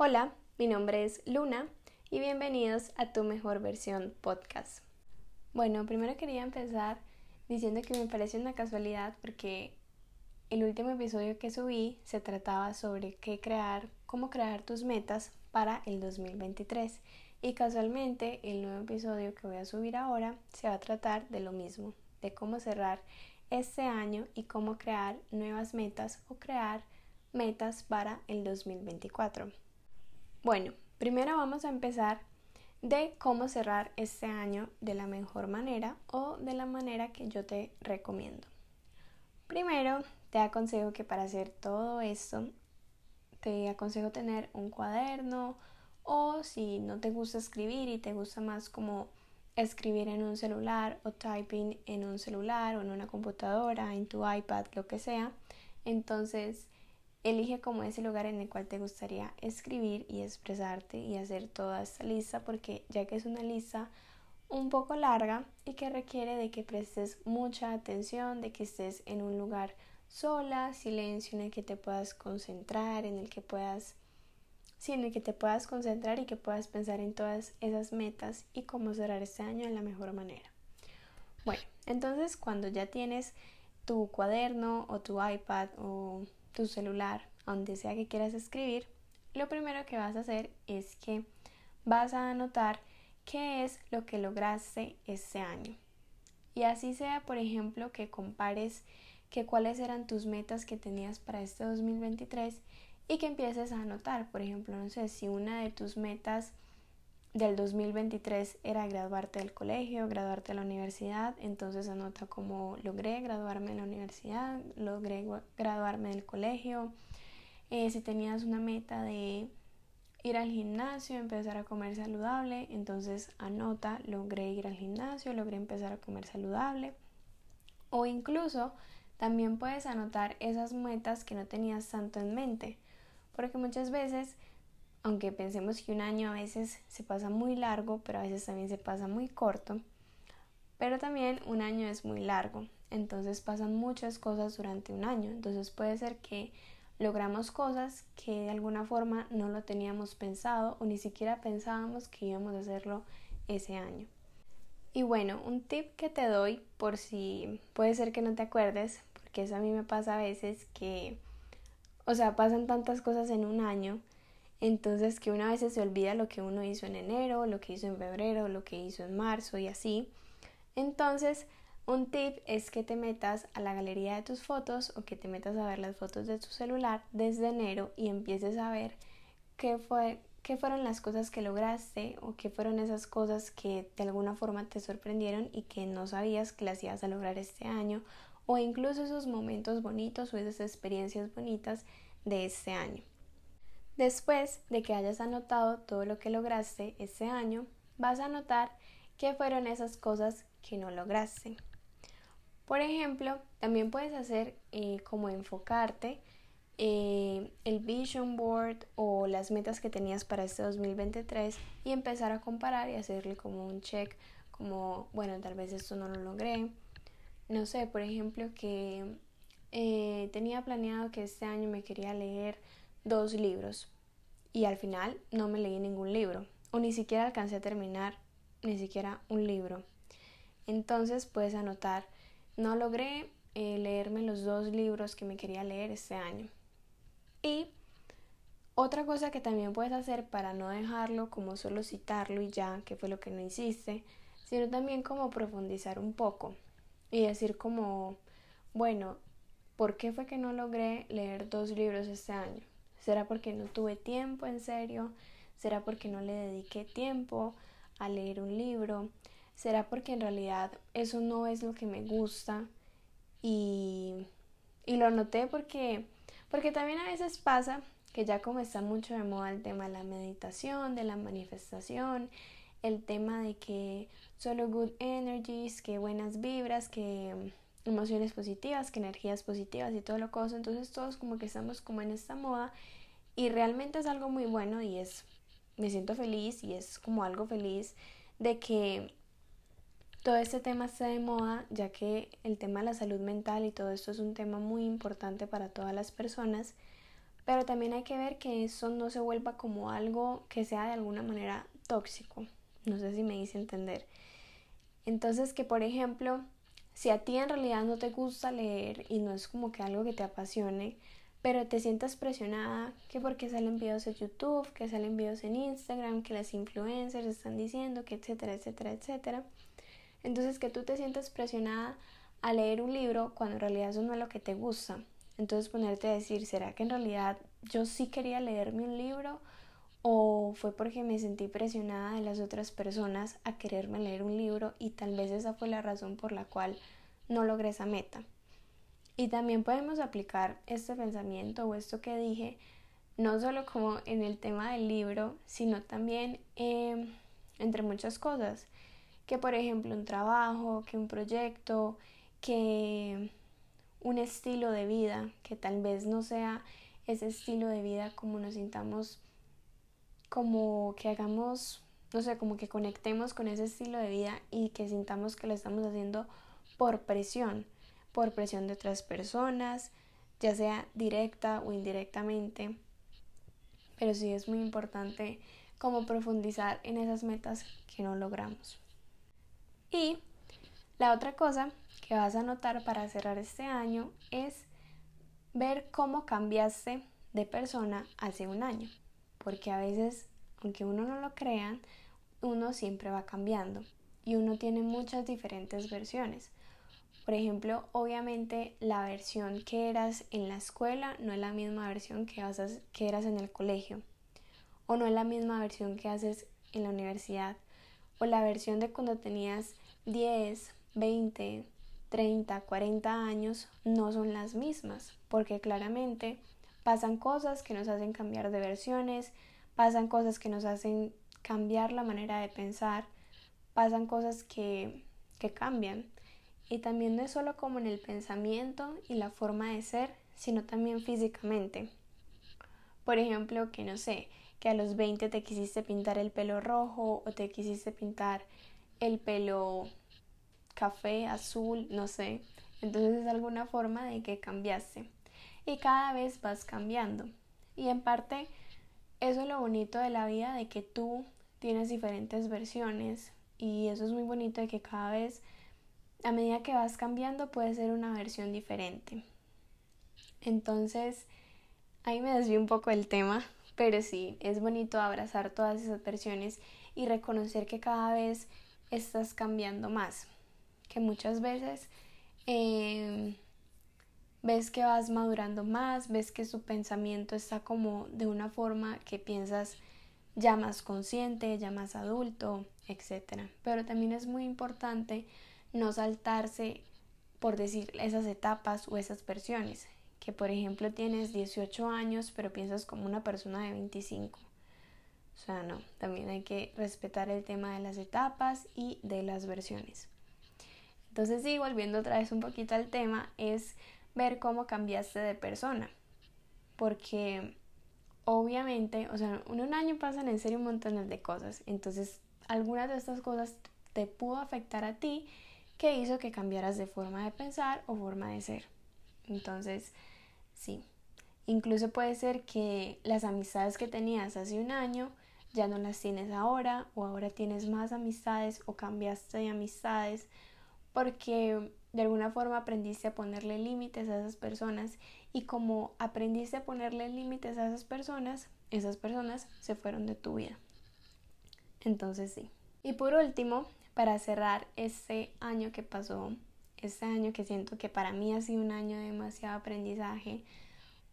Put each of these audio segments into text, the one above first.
Hola, mi nombre es Luna y bienvenidos a Tu Mejor Versión Podcast. Bueno, primero quería empezar diciendo que me parece una casualidad porque el último episodio que subí se trataba sobre qué crear, cómo crear tus metas para el 2023 y casualmente el nuevo episodio que voy a subir ahora se va a tratar de lo mismo, de cómo cerrar este año y cómo crear nuevas metas o crear metas para el 2024. Bueno, primero vamos a empezar de cómo cerrar este año de la mejor manera o de la manera que yo te recomiendo. Primero, te aconsejo que para hacer todo esto, te aconsejo tener un cuaderno o si no te gusta escribir y te gusta más como escribir en un celular o typing en un celular o en una computadora, en tu iPad, lo que sea, entonces Elige como ese lugar en el cual te gustaría escribir y expresarte y hacer toda esta lista porque ya que es una lista un poco larga y que requiere de que prestes mucha atención, de que estés en un lugar sola, silencio, en el que te puedas concentrar, en el que puedas sí, en el que te puedas concentrar y que puedas pensar en todas esas metas y cómo cerrar este año de la mejor manera. Bueno, entonces cuando ya tienes tu cuaderno o tu iPad o tu celular, donde sea que quieras escribir, lo primero que vas a hacer es que vas a anotar qué es lo que lograste este año. Y así sea, por ejemplo, que compares que cuáles eran tus metas que tenías para este 2023 y que empieces a anotar, por ejemplo, no sé, si una de tus metas del 2023 era graduarte del colegio, graduarte de la universidad, entonces anota como logré graduarme en la universidad, logré graduarme del colegio. Eh, si tenías una meta de ir al gimnasio, empezar a comer saludable, entonces anota logré ir al gimnasio, logré empezar a comer saludable. O incluso también puedes anotar esas metas que no tenías tanto en mente, porque muchas veces aunque pensemos que un año a veces se pasa muy largo, pero a veces también se pasa muy corto, pero también un año es muy largo, entonces pasan muchas cosas durante un año, entonces puede ser que logramos cosas que de alguna forma no lo teníamos pensado o ni siquiera pensábamos que íbamos a hacerlo ese año. Y bueno, un tip que te doy por si puede ser que no te acuerdes, porque eso a mí me pasa a veces que, o sea, pasan tantas cosas en un año entonces que una vez se olvida lo que uno hizo en enero, lo que hizo en febrero, lo que hizo en marzo y así. Entonces, un tip es que te metas a la galería de tus fotos o que te metas a ver las fotos de tu celular desde enero y empieces a ver qué fue qué fueron las cosas que lograste o qué fueron esas cosas que de alguna forma te sorprendieron y que no sabías que las ibas a lograr este año o incluso esos momentos bonitos o esas experiencias bonitas de este año. Después de que hayas anotado todo lo que lograste ese año, vas a anotar qué fueron esas cosas que no lograste. Por ejemplo, también puedes hacer eh, como enfocarte eh, el vision board o las metas que tenías para este 2023 y empezar a comparar y hacerle como un check como, bueno, tal vez esto no lo logré. No sé, por ejemplo, que eh, tenía planeado que este año me quería leer dos libros y al final no me leí ningún libro o ni siquiera alcancé a terminar ni siquiera un libro. Entonces puedes anotar, no logré eh, leerme los dos libros que me quería leer este año. Y otra cosa que también puedes hacer para no dejarlo como solo citarlo y ya, que fue lo que no hiciste, sino también como profundizar un poco y decir como, bueno, ¿por qué fue que no logré leer dos libros este año? ¿Será porque no tuve tiempo en serio? ¿Será porque no le dediqué tiempo a leer un libro? ¿Será porque en realidad eso no es lo que me gusta? Y, y lo noté porque, porque también a veces pasa que ya como está mucho de moda el tema de la meditación, de la manifestación, el tema de que solo good energies, que buenas vibras, que emociones positivas, que energías positivas y todo lo cosa. Entonces todos como que estamos como en esta moda y realmente es algo muy bueno y es, me siento feliz y es como algo feliz de que todo este tema esté de moda, ya que el tema de la salud mental y todo esto es un tema muy importante para todas las personas. pero también hay que ver que eso no se vuelva como algo que sea de alguna manera tóxico. No sé si me hice entender. Entonces que por ejemplo, si a ti en realidad no te gusta leer y no es como que algo que te apasione, pero te sientas presionada que porque salen videos en YouTube, que salen videos en Instagram, que las influencers están diciendo que etcétera, etcétera, etcétera. Entonces que tú te sientas presionada a leer un libro cuando en realidad eso no es lo que te gusta. Entonces ponerte a decir, ¿será que en realidad yo sí quería leerme un libro? ¿O fue porque me sentí presionada de las otras personas a quererme leer un libro y tal vez esa fue la razón por la cual no logré esa meta? Y también podemos aplicar este pensamiento o esto que dije, no solo como en el tema del libro, sino también em, entre muchas cosas. Que por ejemplo un trabajo, que un proyecto, que un estilo de vida que tal vez no sea ese estilo de vida como nos sintamos, como que hagamos, no sé, como que conectemos con ese estilo de vida y que sintamos que lo estamos haciendo por presión, por presión de otras personas, ya sea directa o indirectamente. Pero sí es muy importante como profundizar en esas metas que no logramos. Y la otra cosa que vas a notar para cerrar este año es ver cómo cambiaste de persona hace un año. Porque a veces, aunque uno no lo crea, uno siempre va cambiando y uno tiene muchas diferentes versiones. Por ejemplo, obviamente la versión que eras en la escuela no es la misma versión que, que eras en el colegio. O no es la misma versión que haces en la universidad. O la versión de cuando tenías 10, 20, 30, 40 años no son las mismas, porque claramente pasan cosas que nos hacen cambiar de versiones, pasan cosas que nos hacen cambiar la manera de pensar, pasan cosas que, que cambian. Y también no es solo como en el pensamiento y la forma de ser, sino también físicamente. Por ejemplo, que no sé, que a los 20 te quisiste pintar el pelo rojo o te quisiste pintar el pelo café, azul, no sé. Entonces es alguna forma de que cambiaste. Y cada vez vas cambiando. Y en parte eso es lo bonito de la vida, de que tú tienes diferentes versiones. Y eso es muy bonito de que cada vez, a medida que vas cambiando, puede ser una versión diferente. Entonces, ahí me desvío un poco el tema, pero sí, es bonito abrazar todas esas versiones y reconocer que cada vez estás cambiando más que muchas veces em, ves que vas madurando más, ves que su pensamiento está como de una forma que piensas ya más consciente, ya más adulto, etc. Pero también es muy importante no saltarse por decir esas etapas o esas versiones, que por ejemplo tienes 18 años pero piensas como una persona de 25. O sea, no, también hay que respetar el tema de las etapas y de las versiones. Entonces sí, volviendo otra vez un poquito al tema, es ver cómo cambiaste de persona. Porque obviamente, o sea, en un año pasan en serio un montón de cosas. Entonces, algunas de estas cosas te pudo afectar a ti que hizo que cambiaras de forma de pensar o forma de ser. Entonces, sí. Incluso puede ser que las amistades que tenías hace un año ya no las tienes ahora o ahora tienes más amistades o cambiaste de amistades porque de alguna forma aprendiste a ponerle límites a esas personas y como aprendiste a ponerle límites a esas personas, esas personas se fueron de tu vida. Entonces sí. Y por último, para cerrar este año que pasó, este año que siento que para mí ha sido un año de demasiado aprendizaje,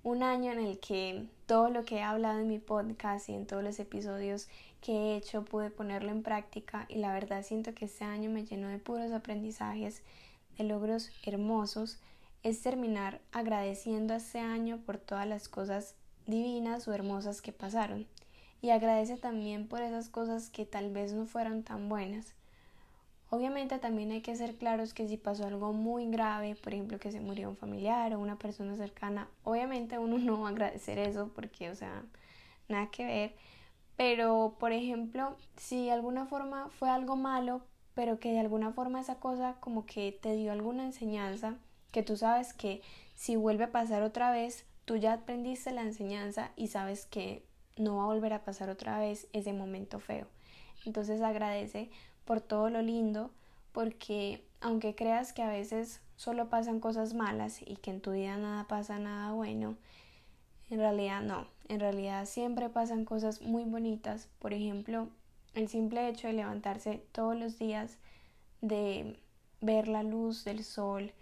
un año en el que todo lo que he hablado en mi podcast y en todos los episodios que he hecho pude ponerlo en práctica y la verdad siento que este año me llenó de puros aprendizajes, de logros hermosos, es terminar agradeciendo a este año por todas las cosas divinas o hermosas que pasaron y agradece también por esas cosas que tal vez no fueron tan buenas Obviamente también hay que ser claros que si pasó algo muy grave, por ejemplo que se murió un familiar o una persona cercana, obviamente uno no va a agradecer eso porque, o sea, nada que ver. Pero, por ejemplo, si de alguna forma fue algo malo, pero que de alguna forma esa cosa como que te dio alguna enseñanza, que tú sabes que si vuelve a pasar otra vez, tú ya aprendiste la enseñanza y sabes que no va a volver a pasar otra vez ese momento feo. Entonces agradece por todo lo lindo, porque aunque creas que a veces solo pasan cosas malas y que en tu vida nada pasa nada bueno, en realidad no, en realidad siempre pasan cosas muy bonitas. Por ejemplo, el simple hecho de levantarse todos los días, de ver la luz del sol,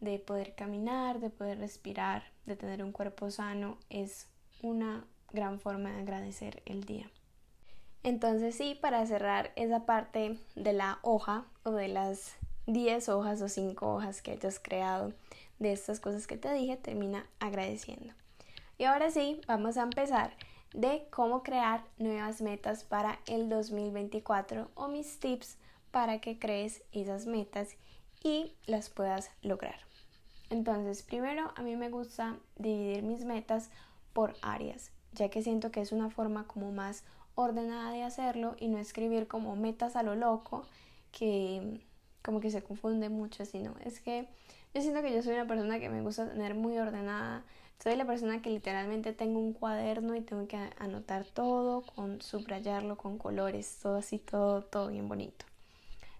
de poder caminar, de poder respirar, de tener un cuerpo sano, es una gran forma de agradecer el día. Entonces sí, para cerrar esa parte de la hoja o de las 10 hojas o 5 hojas que hayas creado de estas cosas que te dije, termina agradeciendo. Y ahora sí, vamos a empezar de cómo crear nuevas metas para el 2024 o mis tips para que crees esas metas y las puedas lograr. Entonces, primero a mí me gusta dividir mis metas por áreas, ya que siento que es una forma como más ordenada de hacerlo y no escribir como metas a lo loco que como que se confunde mucho, sino es que yo siento que yo soy una persona que me gusta tener muy ordenada. Soy la persona que literalmente tengo un cuaderno y tengo que anotar todo, con subrayarlo con colores, todo así, todo, todo bien bonito.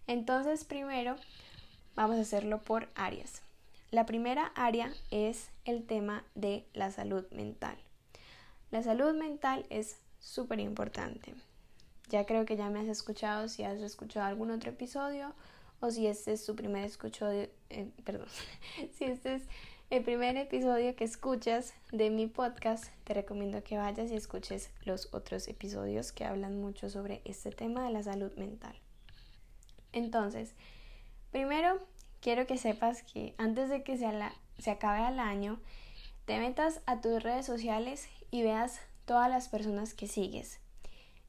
Entonces, primero vamos a hacerlo por áreas. La primera área es el tema de la salud mental. La salud mental es súper importante. Ya creo que ya me has escuchado si has escuchado algún otro episodio o si este es tu primer episodio, eh, perdón, si este es el primer episodio que escuchas de mi podcast, te recomiendo que vayas y escuches los otros episodios que hablan mucho sobre este tema de la salud mental. Entonces, primero quiero que sepas que antes de que se, acabe el año, te metas a tus redes sociales y veas todas las personas que sigues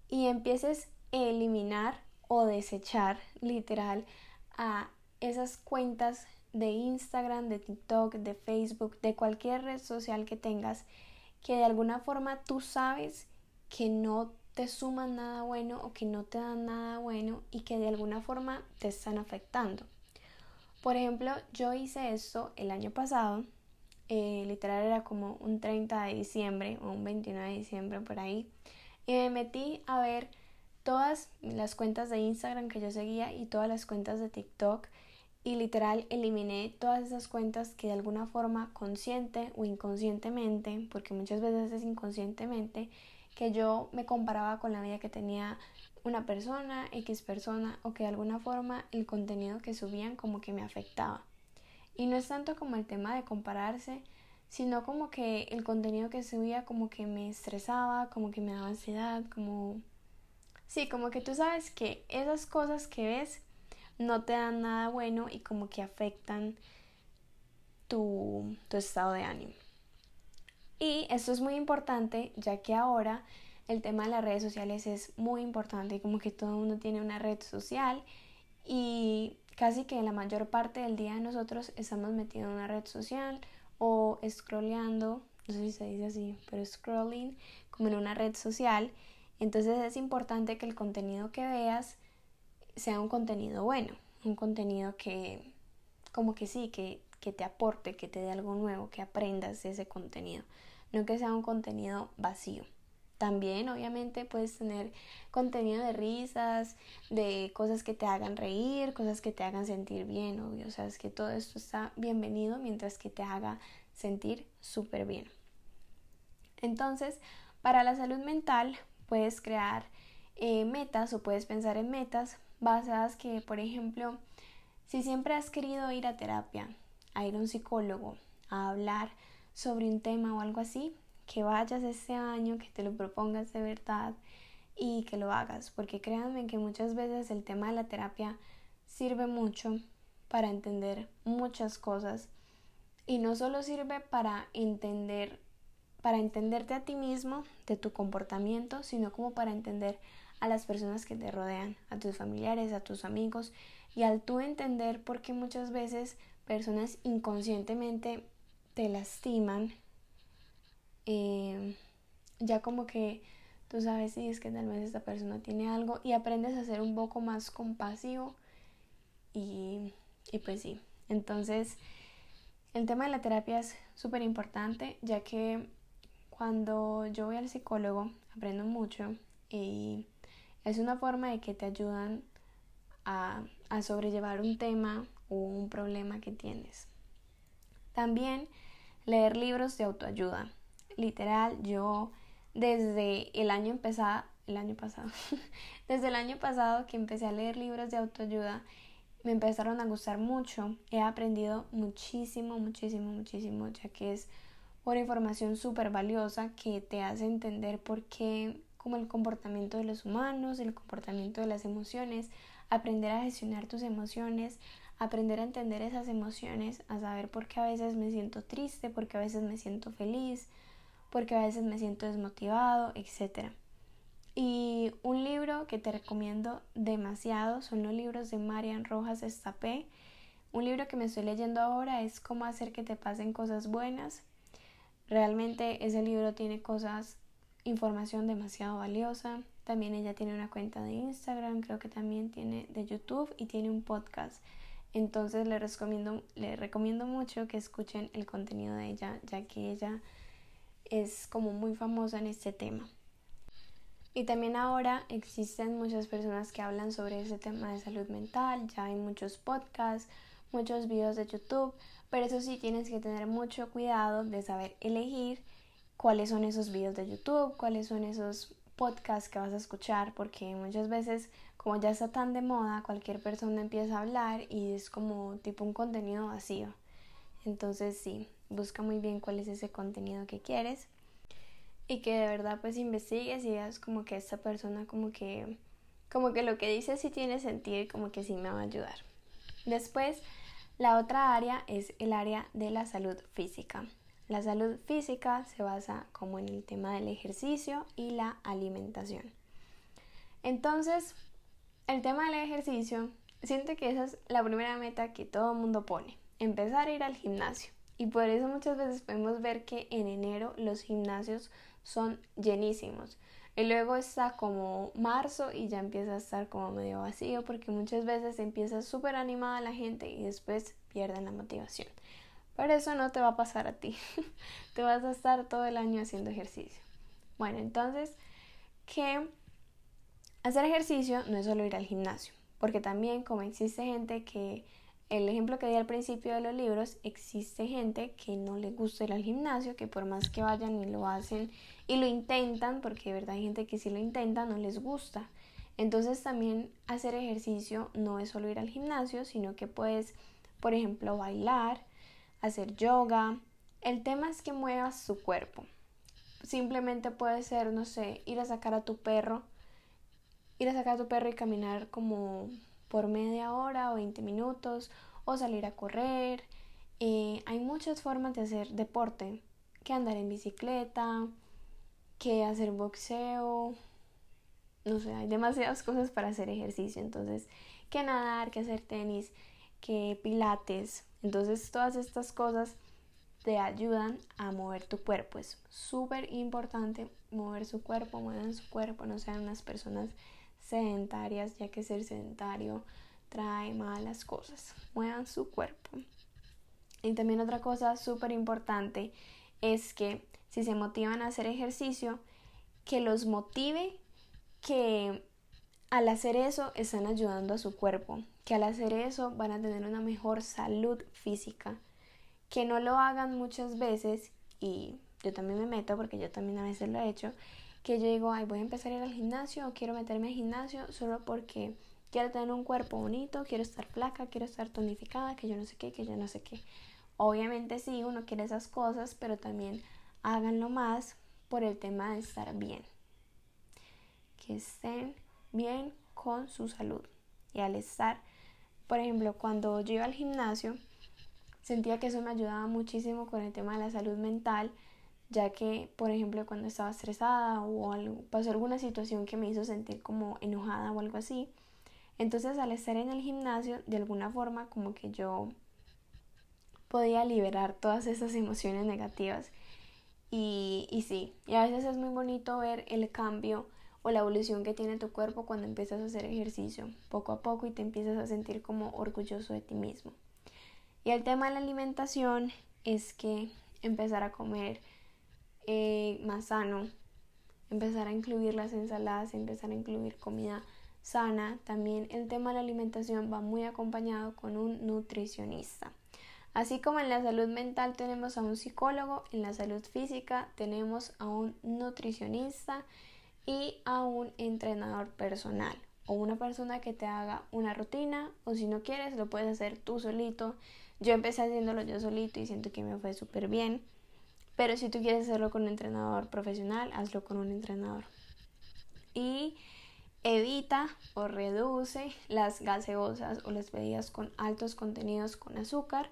y empieces a eliminar o desechar literal a esas cuentas de Instagram, de TikTok, de Facebook, de cualquier red social que tengas que de alguna forma tú sabes que no te suman nada bueno o que no te dan nada bueno y que de alguna forma te están afectando. Por ejemplo, yo hice esto el año pasado, eh, literal era como un 30 de diciembre o un 29 de diciembre por ahí, y me metí a ver todas las cuentas de Instagram que yo seguía y todas las cuentas de TikTok y literal eliminé todas esas cuentas que de alguna forma consciente o inconscientemente, porque muchas veces es inconscientemente, que yo me comparaba con la vida que tenía una persona, X persona, o que de alguna forma el contenido que subían como que me afectaba. Y no es tanto como el tema de compararse, sino como que el contenido que subía como que me estresaba, como que me daba ansiedad, como Sí, como que tú sabes que esas cosas que ves no te dan nada bueno y como que afectan tu, tu estado de ánimo. Y esto es muy importante ya que ahora el tema de las redes sociales es muy importante, como que todo mundo tiene una red social y casi que la mayor parte del día nosotros estamos metidos en una red social o scrolleando, no sé si se dice así, pero scrolling como en una red social entonces es importante que el contenido que veas sea un contenido bueno, un contenido que como que sí, que, que te aporte, que te dé algo nuevo, que aprendas de ese contenido, no que sea un contenido vacío. También obviamente puedes tener contenido de risas, de cosas que te hagan reír, cosas que te hagan sentir bien, obvio. O sea, es que todo esto está bienvenido mientras que te haga sentir súper bien. Entonces, para la salud mental puedes crear eh, metas o puedes pensar en metas basadas que, por ejemplo, si siempre has querido ir a terapia, a ir a un psicólogo, a hablar sobre un tema o algo así, que vayas ese año, que te lo propongas de verdad y que lo hagas, porque créanme que muchas veces el tema de la terapia sirve mucho para entender muchas cosas. Y no solo sirve para entender para entenderte a ti mismo, de tu comportamiento, sino como para entender a las personas que te rodean, a tus familiares, a tus amigos, y al tú entender por qué muchas veces personas inconscientemente te lastiman, eh, ya como que tú sabes si es que tal vez esta persona tiene algo y aprendes a ser un poco más compasivo y, y pues sí, entonces el tema de la terapia es súper importante ya que cuando yo voy al psicólogo aprendo mucho y es una forma de que te ayudan a, a sobrellevar un tema o un problema que tienes. También leer libros de autoayuda. Literal, yo desde el año pasado, el año pasado, desde el año pasado que empecé a leer libros de autoayuda, me empezaron a gustar mucho. He aprendido muchísimo, muchísimo, muchísimo, ya que es una información súper valiosa que te hace entender por qué, como el comportamiento de los humanos, el comportamiento de las emociones, aprender a gestionar tus emociones, aprender a entender esas emociones, a saber por qué a veces me siento triste, por qué a veces me siento feliz, por qué a veces me siento desmotivado, etc. Y un libro que te recomiendo demasiado son los libros de Marian Rojas Estapé. Un libro que me estoy leyendo ahora es Cómo hacer que te pasen cosas buenas. Realmente ese libro tiene cosas, información demasiado valiosa. También ella tiene una cuenta de Instagram, creo que también tiene de YouTube y tiene un podcast. Entonces le recomiendo, le recomiendo mucho que escuchen el contenido de ella, ya que ella es como muy famosa en este tema. Y también ahora existen muchas personas que hablan sobre ese tema de salud mental, ya hay muchos podcasts, muchos videos de YouTube, pero eso sí tienes que tener mucho cuidado de saber elegir cuáles son esos videos de YouTube, cuáles son esos podcasts que vas a escuchar, porque muchas veces como ya está tan de moda, cualquier persona empieza a hablar y es como tipo un contenido vacío. Entonces sí, busca muy bien cuál es ese contenido que quieres y que de verdad pues investigues y veas como que esta persona como que como que lo que dice sí tiene sentido y como que sí me va a ayudar. Después, la otra área es el área de la salud física. La salud física se basa como en el tema del ejercicio y la alimentación. Entonces, el tema del ejercicio, siento que esa es la primera meta que todo el mundo pone, empezar a ir al gimnasio. Y por eso muchas veces podemos ver que en enero los gimnasios son llenísimos. Y luego está como marzo y ya empieza a estar como medio vacío porque muchas veces empieza súper animada la gente y después pierden la motivación. Pero eso no te va a pasar a ti. te vas a estar todo el año haciendo ejercicio. Bueno, entonces, ¿qué Hacer ejercicio no es solo ir al gimnasio, porque también como existe gente que, el ejemplo que di al principio de los libros, existe gente que no le gusta ir al gimnasio, que por más que vayan y lo hacen y lo intentan, porque de verdad hay gente que si lo intenta no les gusta. Entonces también hacer ejercicio no es solo ir al gimnasio, sino que puedes, por ejemplo, bailar, hacer yoga. El tema es que muevas su cuerpo. Simplemente puede ser, no sé, ir a sacar a tu perro ir a sacar a tu perro y caminar como por media hora o 20 minutos o salir a correr. Eh, hay muchas formas de hacer deporte, que andar en bicicleta, que hacer boxeo, no sé, hay demasiadas cosas para hacer ejercicio, entonces, que nadar, que hacer tenis, que pilates, entonces todas estas cosas te ayudan a mover tu cuerpo, es súper importante mover su cuerpo, muevan su cuerpo, no sean unas personas sedentarias, ya que ser sedentario trae malas cosas. Muevan su cuerpo. Y también otra cosa súper importante es que si se motivan a hacer ejercicio, que los motive que al hacer eso están ayudando a su cuerpo, que al hacer eso van a tener una mejor salud física, que no lo hagan muchas veces y yo también me meto porque yo también a veces lo he hecho, que yo digo, ay, voy a empezar a ir al gimnasio o quiero meterme al gimnasio solo porque quiero tener un cuerpo bonito, quiero estar flaca, quiero estar tonificada, que yo no sé qué, que yo no sé qué. Obviamente sí, uno quiere esas cosas, pero también háganlo más por el tema de estar bien. Que estén bien con su salud. Y al estar, por ejemplo, cuando yo iba al gimnasio, sentía que eso me ayudaba muchísimo con el tema de la salud mental ya que, por ejemplo, cuando estaba estresada o algo, pasó alguna situación que me hizo sentir como enojada o algo así, entonces al estar en el gimnasio, de alguna forma como que yo podía liberar todas esas emociones negativas. Y, y sí, y a veces es muy bonito ver el cambio o la evolución que tiene tu cuerpo cuando empiezas a hacer ejercicio poco a poco y te empiezas a sentir como orgulloso de ti mismo. Y el tema de la alimentación es que empezar a comer eh, más sano, empezar a incluir las ensaladas, empezar a incluir comida sana. También el tema de la alimentación va muy acompañado con un nutricionista. Así como en la salud mental tenemos a un psicólogo, en la salud física tenemos a un nutricionista y a un entrenador personal o una persona que te haga una rutina o si no quieres lo puedes hacer tú solito. Yo empecé haciéndolo yo solito y siento que me fue súper bien. Pero si tú quieres hacerlo con un entrenador profesional, hazlo con un entrenador. Y evita o reduce las gaseosas o las bebidas con altos contenidos con azúcar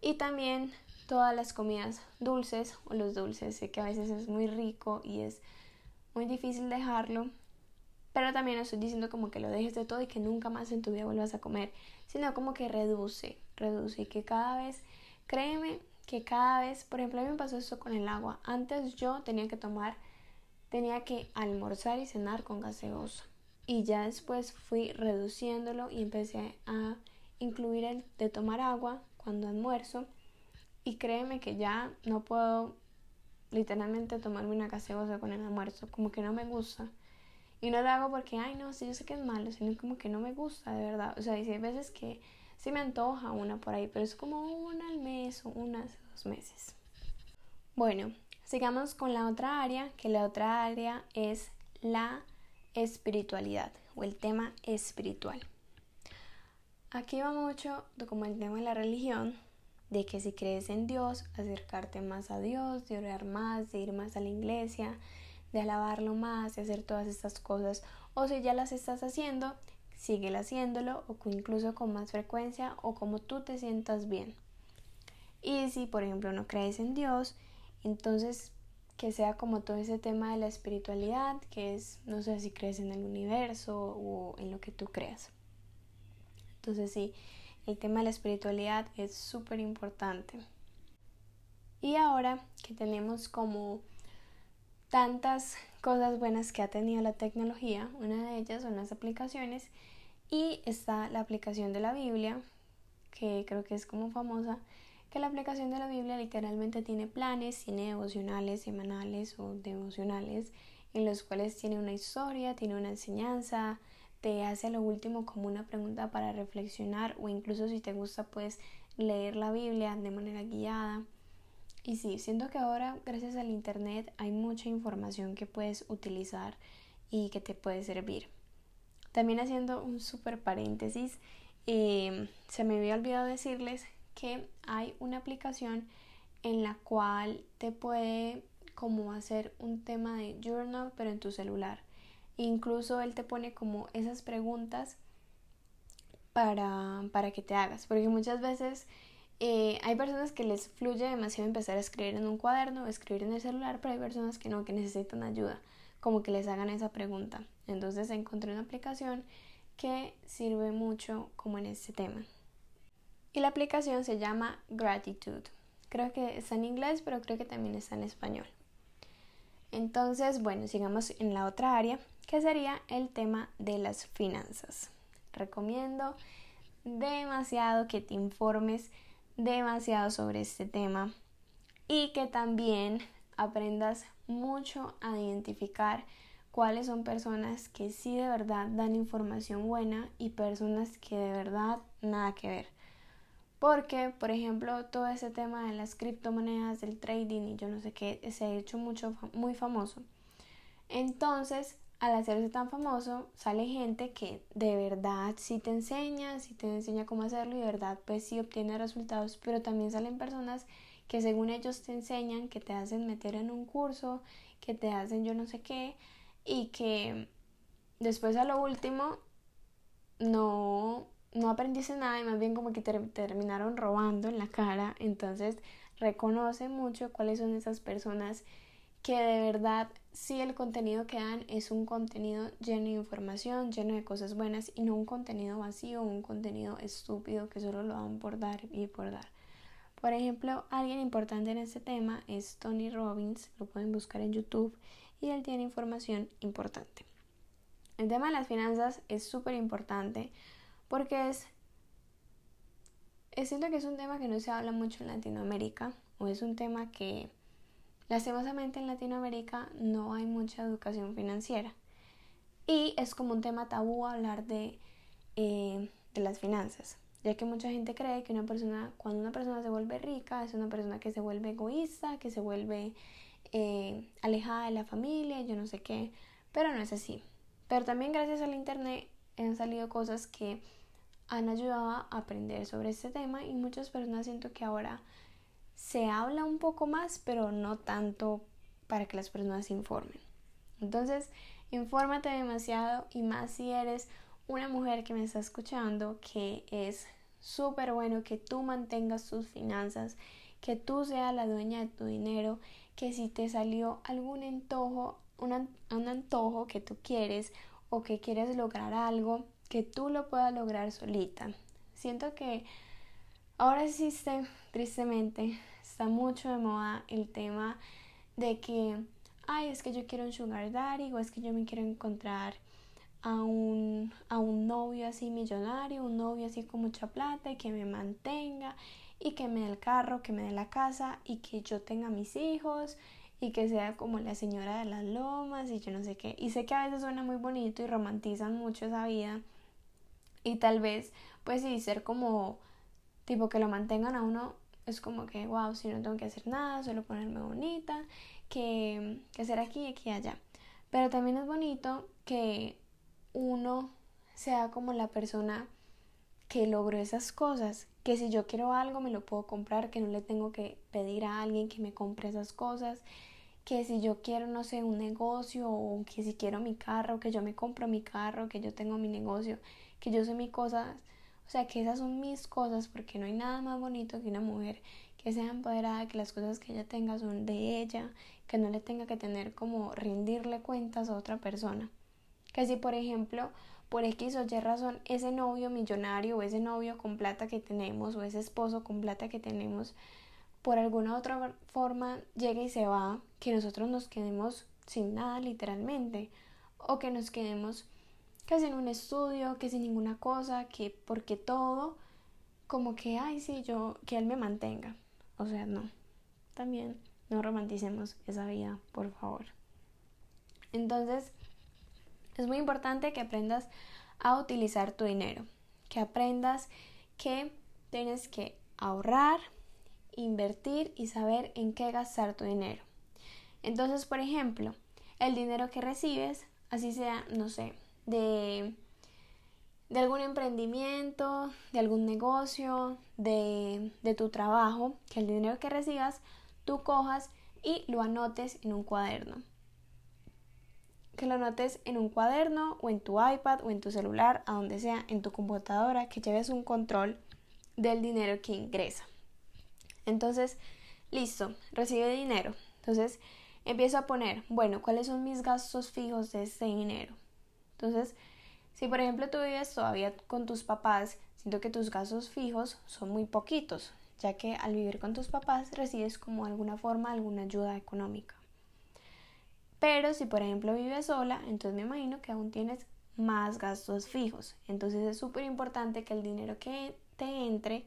y también todas las comidas dulces o los dulces. Sé que a veces es muy rico y es muy difícil dejarlo, pero también no estoy diciendo como que lo dejes de todo y que nunca más en tu vida vuelvas a comer, sino como que reduce, reduce y que cada vez, créeme que cada vez, por ejemplo, a mí me pasó esto con el agua. Antes yo tenía que tomar, tenía que almorzar y cenar con gaseosa. Y ya después fui reduciéndolo y empecé a incluir el de tomar agua cuando almuerzo. Y créeme que ya no puedo literalmente tomarme una gaseosa con el almuerzo, como que no me gusta. Y no lo hago porque, ay, no, sí, yo sé que es malo, sino como que no me gusta, de verdad. O sea, y hay veces que sí me antoja una por ahí, pero es como una al mes o una hace dos meses. Bueno, sigamos con la otra área, que la otra área es la espiritualidad o el tema espiritual. Aquí va mucho como el tema de la religión, de que si crees en Dios, acercarte más a Dios, de orar más, de ir más a la iglesia, de alabarlo más, de hacer todas estas cosas. O si ya las estás haciendo, sigue haciéndolo o incluso con más frecuencia o como tú te sientas bien. Y si, por ejemplo, no crees en Dios, entonces que sea como todo ese tema de la espiritualidad, que es, no sé si crees en el universo o en lo que tú creas. Entonces sí, el tema de la espiritualidad es súper importante. Y ahora que tenemos como tantas cosas buenas que ha tenido la tecnología, una de ellas son las aplicaciones y está la aplicación de la Biblia, que creo que es como famosa, que la aplicación de la Biblia literalmente tiene planes, tiene devocionales semanales o devocionales en los cuales tiene una historia, tiene una enseñanza, te hace lo último como una pregunta para reflexionar o incluso si te gusta puedes leer la Biblia de manera guiada. Y sí, siento que ahora gracias al Internet hay mucha información que puedes utilizar y que te puede servir. También haciendo un súper paréntesis, em, se me había olvidado decirles que hay una aplicación en la cual te puede como hacer un tema de journal pero en tu celular. Incluso él te pone como esas preguntas para, para que te hagas. Porque muchas veces eh, hay personas que les fluye demasiado empezar a escribir en un cuaderno o escribir en el celular, pero hay personas que no, que necesitan ayuda, como que les hagan esa pregunta. Entonces encontré una aplicación que sirve mucho como en este tema. Y la aplicación se llama Gratitude. Creo que está en inglés, pero creo que también está en español. Entonces, bueno, sigamos en la otra área, que sería el tema de las finanzas. Recomiendo demasiado que te informes demasiado sobre este tema y que también aprendas mucho a identificar cuáles son personas que sí de verdad dan información buena y personas que de verdad nada que ver. Porque, por ejemplo, todo ese tema de las criptomonedas, del trading y yo no sé qué, se ha hecho mucho, muy famoso. Entonces, al hacerse tan famoso, sale gente que de verdad sí te enseña, sí te enseña cómo hacerlo y de verdad pues sí obtiene resultados, pero también salen personas que según ellos te enseñan, que te hacen meter en un curso, que te hacen yo no sé qué y que después a lo último no no aprendiste nada y más bien como que te terminaron robando en la cara. Entonces reconoce mucho cuáles son esas personas que de verdad sí el contenido que dan es un contenido lleno de información, lleno de cosas buenas y no un contenido vacío, un contenido estúpido que solo lo dan por dar y por dar. Por ejemplo, alguien importante en este tema es Tony Robbins, lo pueden buscar en YouTube y él tiene información importante. El tema de las finanzas es súper importante porque es siento que es un tema que no se habla mucho en Latinoamérica o es un tema que lastimosamente en Latinoamérica no hay mucha educación financiera y es como un tema tabú hablar de, eh, de las finanzas ya que mucha gente cree que una persona, cuando una persona se vuelve rica, es una persona que se vuelve egoísta, que se vuelve eh, alejada de la familia, yo no sé qué, pero no es así. Pero también gracias al internet han salido cosas que han ayudado a aprender sobre este tema y muchas personas siento que ahora se habla un poco más, pero no tanto para que las personas se informen. Entonces, infórmate demasiado y más si eres una mujer que me está escuchando, que es súper bueno que tú mantengas tus finanzas, que tú seas la dueña de tu dinero, que si te salió algún antojo, un, un antojo que tú quieres o que quieres lograr algo, que tú lo puedas lograr solita. Siento que ahora existe, tristemente, está mucho de moda el tema de que, ay, es que yo quiero un sugar daddy o es que yo me quiero encontrar a un, a un novio así millonario, un novio así con mucha plata y que me mantenga y que me dé el carro, que me dé la casa y que yo tenga mis hijos y que sea como la señora de las lomas y yo no sé qué. Y sé que a veces suena muy bonito y romantizan mucho esa vida. Y tal vez, pues sí, ser como, tipo que lo mantengan a uno, es como que, wow, si no tengo que hacer nada, solo ponerme bonita, que, que hacer aquí aquí allá. Pero también es bonito que uno sea como la persona que logró esas cosas, que si yo quiero algo me lo puedo comprar, que no le tengo que pedir a alguien que me compre esas cosas, que si yo quiero, no sé, un negocio o que si quiero mi carro, que yo me compro mi carro, que yo tengo mi negocio, que yo sé mi cosas, sea, que esas son mis cosas porque no hay nada más bonito que una mujer que sea empoderada, que las cosas que ella tenga son de ella, que no le tenga que tener como rendirle cuentas a otra persona. Que si, por ejemplo, por X o Y razón, ese novio millonario o ese novio con plata que tenemos o ese esposo con plata que tenemos por alguna otra forma llega y se va, que nosotros nos quedemos sin nada literalmente, o que nos quedemos que sin un estudio, que sin ninguna cosa, que porque todo, como que, ay, sí, yo, que él me mantenga. O sea, no, también no romanticemos esa vida, por favor. Entonces, es muy importante que aprendas a utilizar tu dinero, que aprendas que tienes que ahorrar, invertir y saber en qué gastar tu dinero. Entonces, por ejemplo, el dinero que recibes, así sea, no sé, de, de algún emprendimiento, de algún negocio, de, de tu trabajo, que el dinero que recibas, tú cojas y lo anotes en un cuaderno. Que lo anotes en un cuaderno o en tu iPad o en tu celular, a donde sea, en tu computadora, que lleves un control del dinero que ingresa. Entonces, listo, recibe dinero. Entonces, empiezo a poner, bueno, ¿cuáles son mis gastos fijos de ese dinero? Entonces, si por ejemplo tú vives todavía con tus papás, siento que tus gastos fijos son muy poquitos, ya que al vivir con tus papás recibes como alguna forma alguna ayuda económica. Pero si por ejemplo vives sola, entonces me imagino que aún tienes más gastos fijos. Entonces es súper importante que el dinero que te entre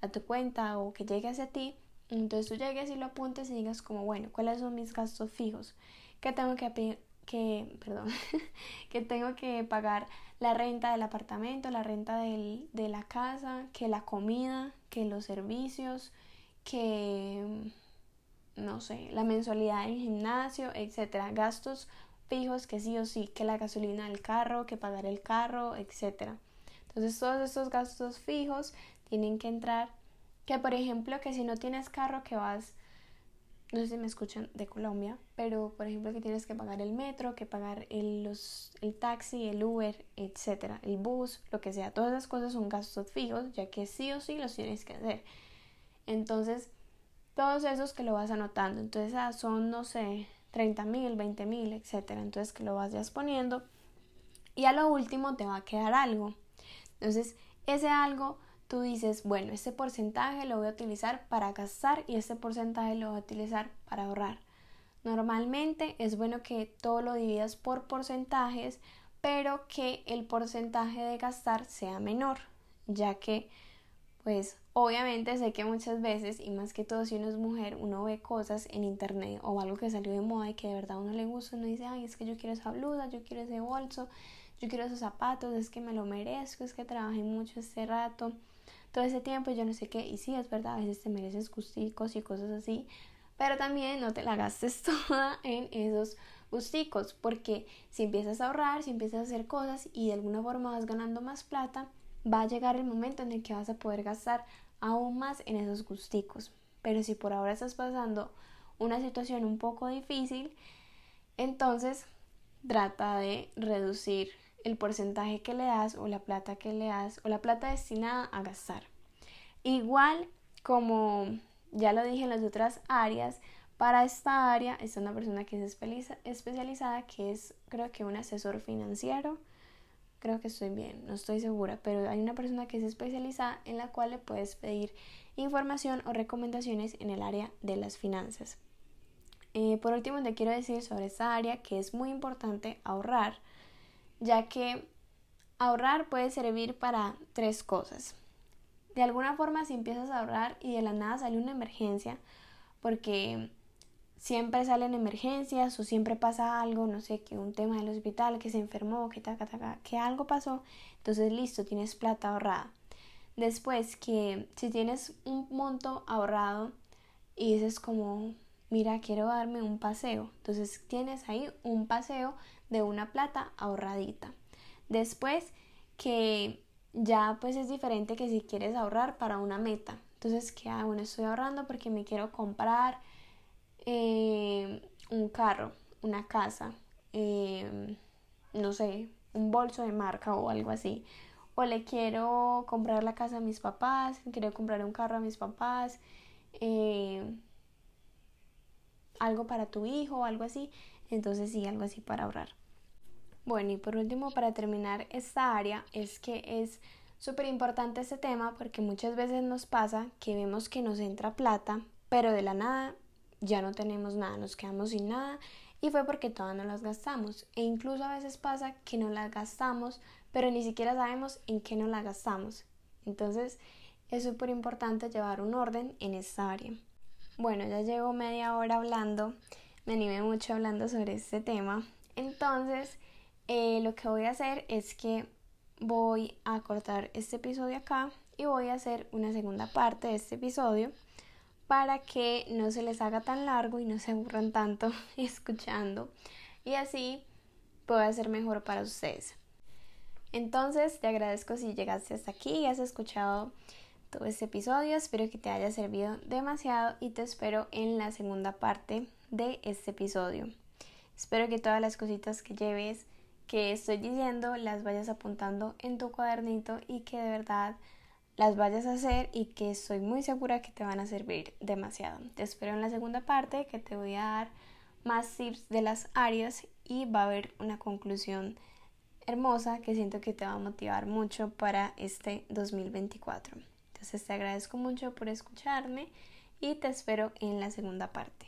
a tu cuenta o que llegue hacia ti, entonces tú llegues y lo apuntes y digas como, bueno, ¿cuáles son mis gastos fijos? ¿Qué tengo que, que, perdón, que tengo que pagar la renta del apartamento, la renta del, de la casa, que la comida, que los servicios, que, no sé, la mensualidad del gimnasio, etcétera, gastos fijos que sí o sí, que la gasolina del carro, que pagar el carro, etcétera. Entonces todos estos gastos fijos tienen que entrar. Que por ejemplo, que si no tienes carro que vas, no sé si me escuchan de Colombia, pero por ejemplo que tienes que pagar el metro, que pagar el, los, el taxi, el Uber, etcétera, el bus, lo que sea, todas esas cosas son gastos fijos, ya que sí o sí los tienes que hacer. Entonces, todos esos que lo vas anotando, entonces ah, son, no sé, 30 mil, 20 mil, etcétera, entonces que lo vas poniendo y a lo último te va a quedar algo. Entonces, ese algo tú dices, bueno, este porcentaje lo voy a utilizar para gastar y este porcentaje lo voy a utilizar para ahorrar. Normalmente es bueno que todo lo dividas por porcentajes, pero que el porcentaje de gastar sea menor, ya que pues Obviamente sé que muchas veces, y más que todo si uno es mujer, uno ve cosas en internet o algo que salió de moda y que de verdad a uno le gusta, uno dice, ay, es que yo quiero esa blusa, yo quiero ese bolso, yo quiero esos zapatos, es que me lo merezco, es que trabajé mucho este rato, todo ese tiempo, yo no sé qué, y sí, es verdad, a veces te mereces gusticos y cosas así, pero también no te la gastes toda en esos gusticos, porque si empiezas a ahorrar, si empiezas a hacer cosas y de alguna forma vas ganando más plata, va a llegar el momento en el que vas a poder gastar aún más en esos gusticos. Pero si por ahora estás pasando una situación un poco difícil, entonces trata de reducir el porcentaje que le das o la plata que le das o la plata destinada a gastar. Igual como ya lo dije en las otras áreas, para esta área está una persona que es especializada, que es creo que un asesor financiero creo que estoy bien, no estoy segura, pero hay una persona que es especializada en la cual le puedes pedir información o recomendaciones en el área de las finanzas. Eh, por último, te quiero decir sobre esta área que es muy importante ahorrar, ya que ahorrar puede servir para tres cosas. De alguna forma, si empiezas a ahorrar y de la nada sale una emergencia, porque siempre salen emergencias o siempre pasa algo, no sé, que un tema del hospital, que se enfermó, que, que algo pasó, entonces listo, tienes plata ahorrada. Después que si tienes un monto ahorrado y dices como, mira, quiero darme un paseo, entonces tienes ahí un paseo de una plata ahorradita. Después que ya pues es diferente que si quieres ahorrar para una meta. Entonces, que ah, bueno, estoy ahorrando porque me quiero comprar eh, un carro, una casa, eh, no sé, un bolso de marca o algo así. O le quiero comprar la casa a mis papás, quiero comprar un carro a mis papás, eh, algo para tu hijo o algo así. Entonces sí, algo así para ahorrar. Bueno, y por último, para terminar esta área, es que es súper importante este tema porque muchas veces nos pasa que vemos que nos entra plata, pero de la nada ya no tenemos nada, nos quedamos sin nada y fue porque todas no las gastamos. E incluso a veces pasa que no las gastamos, pero ni siquiera sabemos en qué no las gastamos. Entonces es súper importante llevar un orden en esta área. Bueno, ya llevo media hora hablando, me animé mucho hablando sobre este tema. Entonces, eh, lo que voy a hacer es que voy a cortar este episodio acá y voy a hacer una segunda parte de este episodio para que no se les haga tan largo y no se aburran tanto escuchando y así pueda ser mejor para ustedes. Entonces te agradezco si llegaste hasta aquí y has escuchado todo este episodio. Espero que te haya servido demasiado y te espero en la segunda parte de este episodio. Espero que todas las cositas que lleves que estoy diciendo las vayas apuntando en tu cuadernito y que de verdad las vayas a hacer y que estoy muy segura que te van a servir demasiado. Te espero en la segunda parte que te voy a dar más tips de las áreas y va a haber una conclusión hermosa que siento que te va a motivar mucho para este 2024. Entonces te agradezco mucho por escucharme y te espero en la segunda parte.